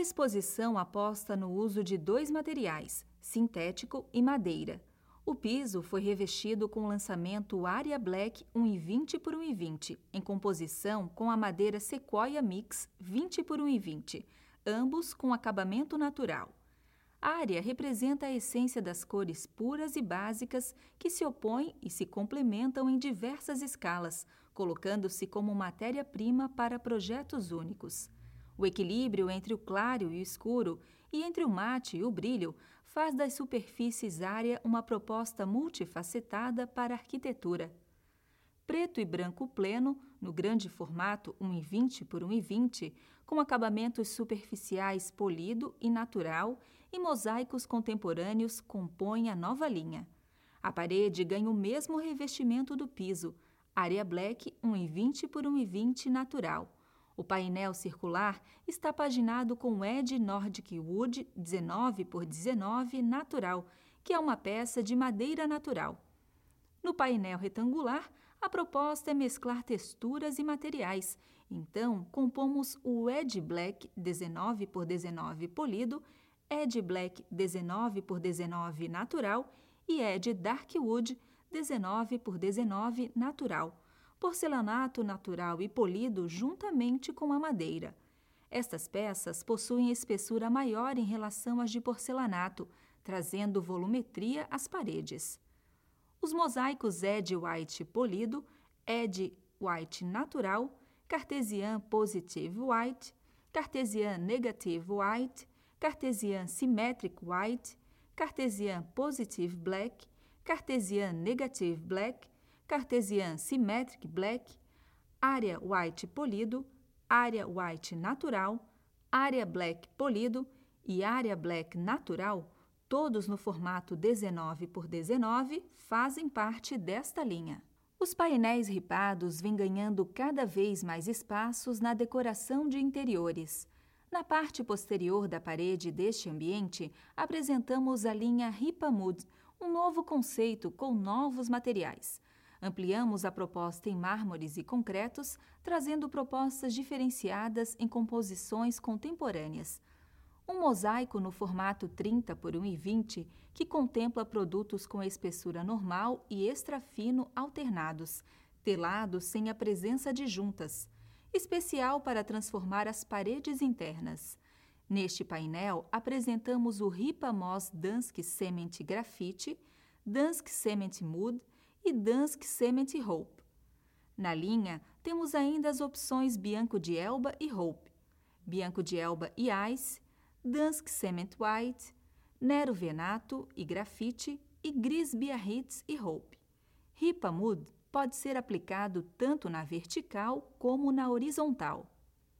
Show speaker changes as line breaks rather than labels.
A exposição aposta no uso de dois materiais, sintético e madeira. O piso foi revestido com o lançamento Aria Black 1,20 por 1,20, em composição com a madeira Sequoia Mix 20 por 1,20, ambos com acabamento natural. Área representa a essência das cores puras e básicas que se opõem e se complementam em diversas escalas, colocando-se como matéria-prima para projetos únicos. O equilíbrio entre o claro e o escuro, e entre o mate e o brilho, faz das superfícies área uma proposta multifacetada para a arquitetura preto e branco pleno, no grande formato 1,20 por 1,20, com acabamentos superficiais polido e natural e mosaicos contemporâneos compõem a nova linha. A parede ganha o mesmo revestimento do piso, área black 1,20 por 1,20 natural. O painel circular está paginado com Ed Nordic Wood 19 por 19 natural, que é uma peça de madeira natural. No painel retangular, a proposta é mesclar texturas e materiais. Então, compomos o Edge Black 19 por 19 polido, Edge Black 19 por 19 natural e Edge Dark Wood 19 por 19 natural, porcelanato natural e polido juntamente com a madeira. Estas peças possuem espessura maior em relação às de porcelanato, trazendo volumetria às paredes. Os mosaicos Ed White polido, Ed White natural, Cartesian Positive White, Cartesian Negative White, Cartesian Symmetric White, Cartesian Positive Black, Cartesian Negative Black, Cartesian Symmetric Black, área white polido, área white natural, área black polido e área black natural todos no formato 19 por 19, fazem parte desta linha. Os painéis ripados vêm ganhando cada vez mais espaços na decoração de interiores. Na parte posterior da parede deste ambiente, apresentamos a linha Ripamud, um novo conceito com novos materiais. Ampliamos a proposta em mármores e concretos, trazendo propostas diferenciadas em composições contemporâneas um mosaico no formato 30 por 1,20 que contempla produtos com espessura normal e extra fino alternados, telados sem a presença de juntas, especial para transformar as paredes internas. Neste painel, apresentamos o Ripa Moss Dansk Cement Graffiti, Dansk Cement Mood e Dansk Cement Hope. Na linha, temos ainda as opções Bianco de Elba e Hope, Bianco de Elba e Ice, Dansk Cement White, Nero Venato e Grafite e Gris Biarritz e Hope. Ripa Mood pode ser aplicado tanto na vertical como na horizontal.